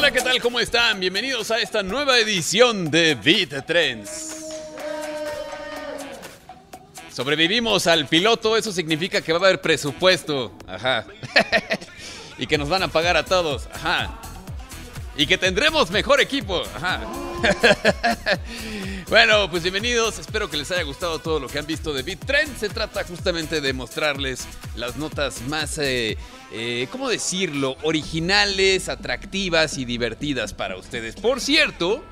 tal? ¿Cómo están? Bienvenidos a esta nueva edición de Beat Trends. Sobrevivimos al piloto, eso significa que va a haber presupuesto. Ajá. y que nos van a pagar a todos. Ajá. Y que tendremos mejor equipo. Ajá. bueno, pues bienvenidos. Espero que les haya gustado todo lo que han visto de Beat Trend. Se trata justamente de mostrarles las notas más, eh, eh, ¿cómo decirlo? Originales, atractivas y divertidas para ustedes. Por cierto,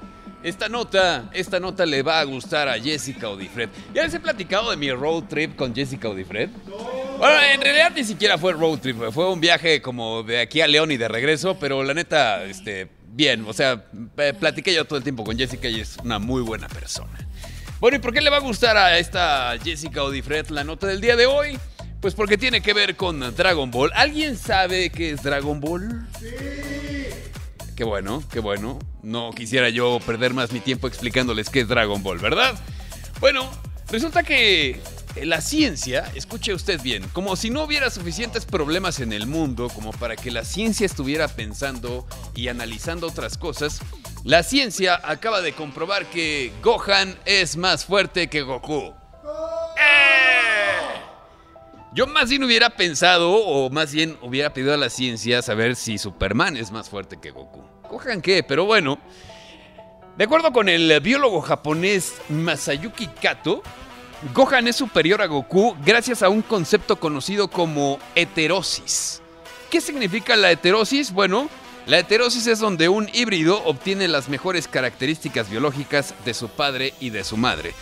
esta nota, esta nota le va a gustar a Jessica Odifred. ¿Ya les he platicado de mi road trip con Jessica Odifred? Bueno, en realidad ni siquiera fue road trip, fue un viaje como de aquí a León y de regreso, pero la neta, este, bien, o sea, platiqué yo todo el tiempo con Jessica y es una muy buena persona. Bueno, ¿y por qué le va a gustar a esta Jessica Odifred la nota del día de hoy? Pues porque tiene que ver con Dragon Ball. ¿Alguien sabe qué es Dragon Ball? Sí. Qué bueno, qué bueno. No quisiera yo perder más mi tiempo explicándoles qué es Dragon Ball, ¿verdad? Bueno, resulta que la ciencia, escuche usted bien, como si no hubiera suficientes problemas en el mundo como para que la ciencia estuviera pensando y analizando otras cosas, la ciencia acaba de comprobar que Gohan es más fuerte que Goku. ¡Eh! Yo más bien hubiera pensado, o más bien hubiera pedido a la ciencia saber si Superman es más fuerte que Goku. Gohan qué, pero bueno. De acuerdo con el biólogo japonés Masayuki Kato, Gohan es superior a Goku gracias a un concepto conocido como heterosis. ¿Qué significa la heterosis? Bueno, la heterosis es donde un híbrido obtiene las mejores características biológicas de su padre y de su madre.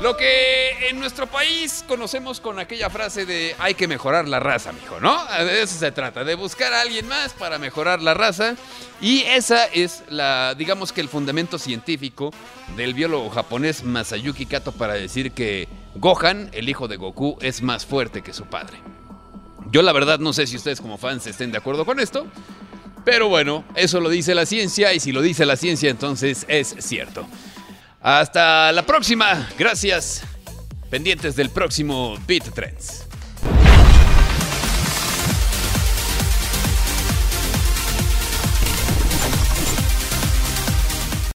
Lo que en nuestro país conocemos con aquella frase de hay que mejorar la raza, mijo, ¿no? De eso se trata, de buscar a alguien más para mejorar la raza. Y esa es la, digamos que el fundamento científico del biólogo japonés Masayuki Kato para decir que Gohan, el hijo de Goku, es más fuerte que su padre. Yo la verdad no sé si ustedes como fans estén de acuerdo con esto, pero bueno, eso lo dice la ciencia y si lo dice la ciencia entonces es cierto. Hasta la próxima. Gracias. Pendientes del próximo Beat Trends.